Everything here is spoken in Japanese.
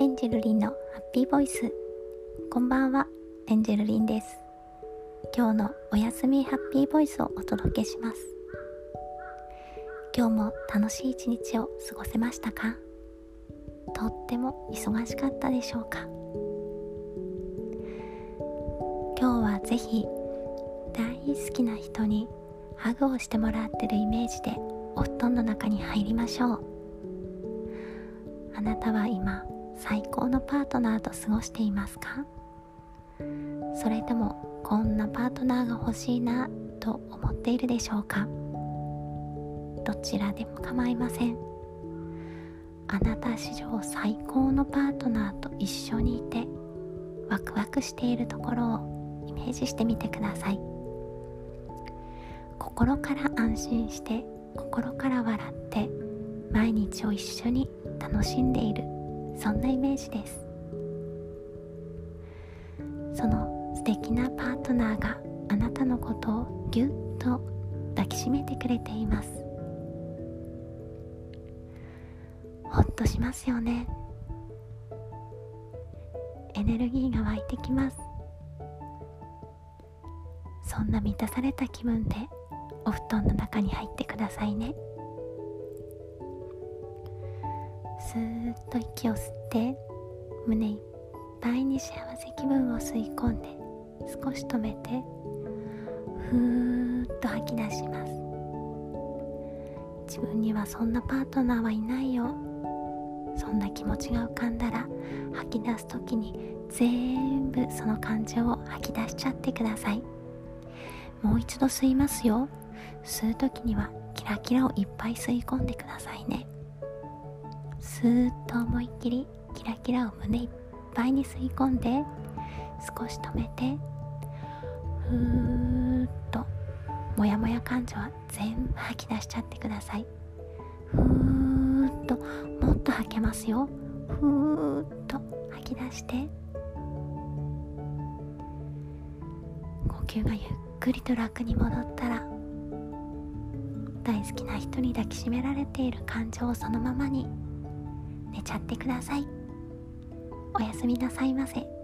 エンジェルリンのハッピーボイス。こんばんはエンジェルリンです。今日のおやすみハッピーボイスをお届けします。今日も楽しい一日を過ごせましたか？とっても忙しかったでしょうか？今日はぜひ大好きな人にハグをしてもらってるイメージでお布団の中に入りましょう。あなたは今最高のパートナーと過ごしていますか？それともこんなパートナーが欲しいなと思っているでしょうか？どちらでも構いません。あなた史上最高のパートナーと一緒にいてワクワクしているところをイメージしてみてください。心から安心して心から笑って毎日を一緒に楽しんでいる。そんなイメージです。その素敵なパートナーがあなたのことをぎゅっと抱きしめてくれています。ほっとしますよね。エネルギーが湧いてきます。そんな満たされた気分でお布団の中に入ってくださいね。ーッと息を吸って胸いっぱいに幸せ気分を吸い込んで少し止めてふーっと吐き出します。自分にはそんなパートナーはいないよ。そんな気持ちが浮かんだら吐き出す時に全部その感情を吐き出しちゃってください。もう一度吸いますよ。吸う時にはキラキラをいっぱい吸い込んでくださいね。スーッと思いっきりキラキラを胸いっぱいに吸い込んで少し止めてふーっとモヤモヤ感情は全部吐き出しちゃってください。ふーっともっと吐けますよ。ふーっと吐き出して。呼吸がゆっくりと楽に戻ったら大好きな人に抱きしめられている感情をそのままに寝ちゃってください。おやすみなさいませ。